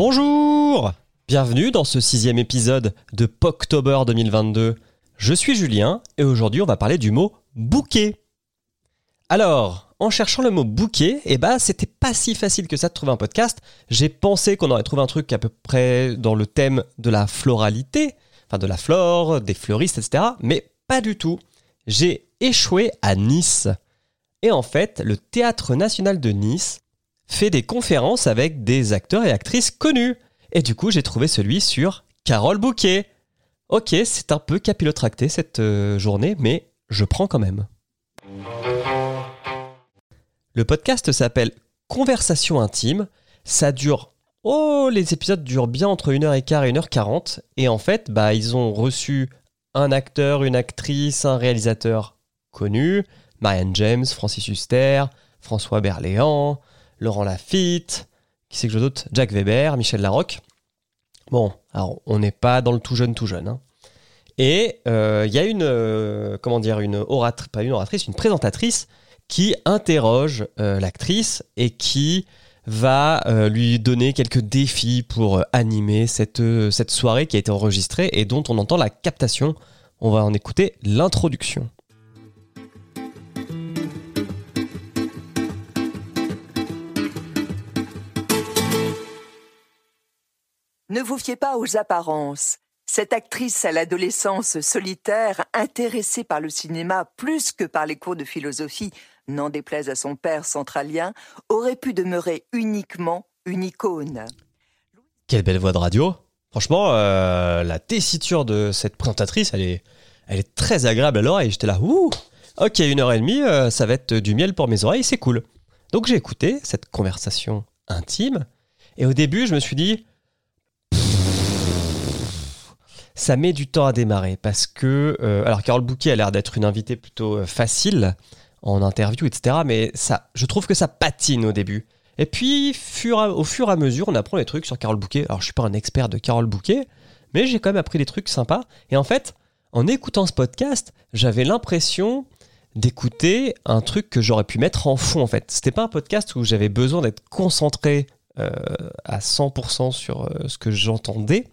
Bonjour Bienvenue dans ce sixième épisode de Poctober 2022. Je suis Julien et aujourd'hui on va parler du mot bouquet. Alors, en cherchant le mot bouquet, eh ben c'était pas si facile que ça de trouver un podcast. J'ai pensé qu'on aurait trouvé un truc à peu près dans le thème de la floralité, enfin de la flore, des fleuristes, etc. Mais pas du tout. J'ai échoué à Nice. Et en fait, le Théâtre National de Nice fait des conférences avec des acteurs et actrices connus. Et du coup, j'ai trouvé celui sur Carole Bouquet. Ok, c'est un peu capillotracté cette euh, journée, mais je prends quand même. Le podcast s'appelle Conversation intime. Ça dure. Oh, les épisodes durent bien entre 1h15 et 1h40. Et en fait, bah, ils ont reçu un acteur, une actrice, un réalisateur connu, Marianne James, Francis Huster, François Berléand, Laurent Lafitte, qui c'est que je d'autre Jack Weber, Michel Larocque. Bon, alors on n'est pas dans le tout jeune, tout jeune. hein. Et euh, il y a une, euh, comment dire, une oratrice, pas une oratrice, une présentatrice qui interroge euh, l'actrice et qui va lui donner quelques défis pour animer cette, cette soirée qui a été enregistrée et dont on entend la captation. On va en écouter l'introduction. Ne vous fiez pas aux apparences. Cette actrice à l'adolescence solitaire, intéressée par le cinéma plus que par les cours de philosophie, n'en déplaise à son père centralien, aurait pu demeurer uniquement une icône. Quelle belle voix de radio. Franchement, euh, la tessiture de cette présentatrice, elle est, elle est très agréable à l'oreille. J'étais là, ouh, ok, une heure et demie, euh, ça va être du miel pour mes oreilles, c'est cool. Donc j'ai écouté cette conversation intime, et au début, je me suis dit, ça met du temps à démarrer parce que, euh, alors Carole Bouquet a l'air d'être une invitée plutôt euh, facile en interview, etc. Mais ça, je trouve que ça patine au début. Et puis, au fur et à mesure, on apprend les trucs sur Carole Bouquet. Alors, je suis pas un expert de Carole Bouquet, mais j'ai quand même appris des trucs sympas. Et en fait, en écoutant ce podcast, j'avais l'impression d'écouter un truc que j'aurais pu mettre en fond. En fait, c'était pas un podcast où j'avais besoin d'être concentré euh, à 100% sur ce que j'entendais.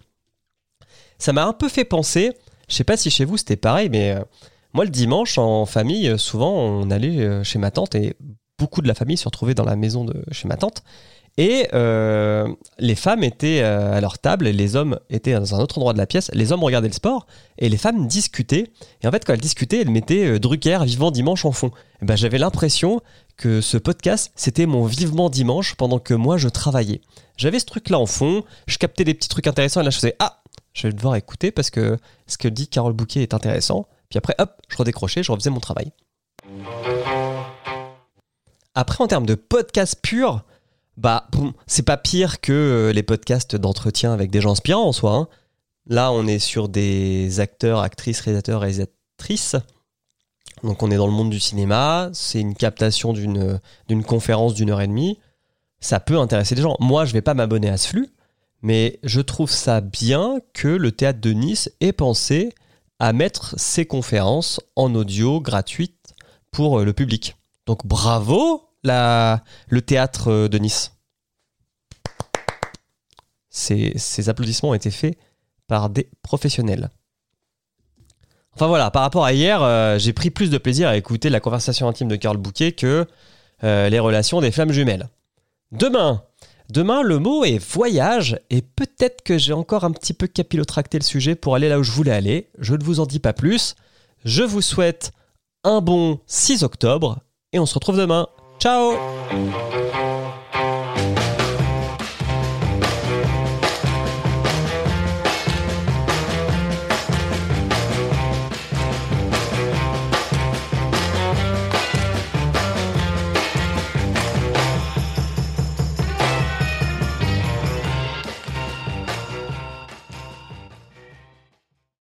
Ça m'a un peu fait penser. Je sais pas si chez vous c'était pareil, mais euh, moi le dimanche en famille, euh, souvent on allait euh, chez ma tante et beaucoup de la famille se retrouvait dans la maison de chez ma tante. Et les femmes étaient à leur table et les hommes étaient dans un autre endroit de la pièce. Les hommes regardaient le sport et les femmes discutaient. Et en fait, quand elles discutaient, elles mettaient Drucker vivant dimanche en fond. Et ben, J'avais l'impression que ce podcast, c'était mon vivement dimanche pendant que moi je travaillais. J'avais ce truc-là en fond, je captais des petits trucs intéressants et là je faisais Ah, je vais devoir écouter parce que ce que dit Carole Bouquet est intéressant. Puis après, hop, je redécrochais, je refaisais mon travail. Après, en termes de podcast pur, bah, c'est pas pire que euh, les podcasts d'entretien avec des gens inspirants en soi. hein. Là, on est sur des acteurs, actrices, réalisateurs, réalisatrices. Donc, on est dans le monde du cinéma. C'est une captation d'une d'une conférence d'une heure et demie. Ça peut intéresser des gens. Moi, je vais pas m'abonner à ce flux, mais je trouve ça bien que le théâtre de Nice ait pensé à mettre ses conférences en audio gratuite pour euh, le public. Donc, bravo le théâtre euh, de Nice. Ces, applaudissements ont été faits par des professionnels. Enfin voilà, par rapport à hier, euh, j'ai pris plus de plaisir à écouter la conversation intime de Carl Bouquet que les relations des flammes jumelles. Demain, demain le mot est voyage et peut-être que j'ai encore un petit peu capillotracté le sujet pour aller là où je voulais aller. Je ne vous en dis pas plus. Je vous souhaite un bon 6 octobre et on se retrouve demain. Ciao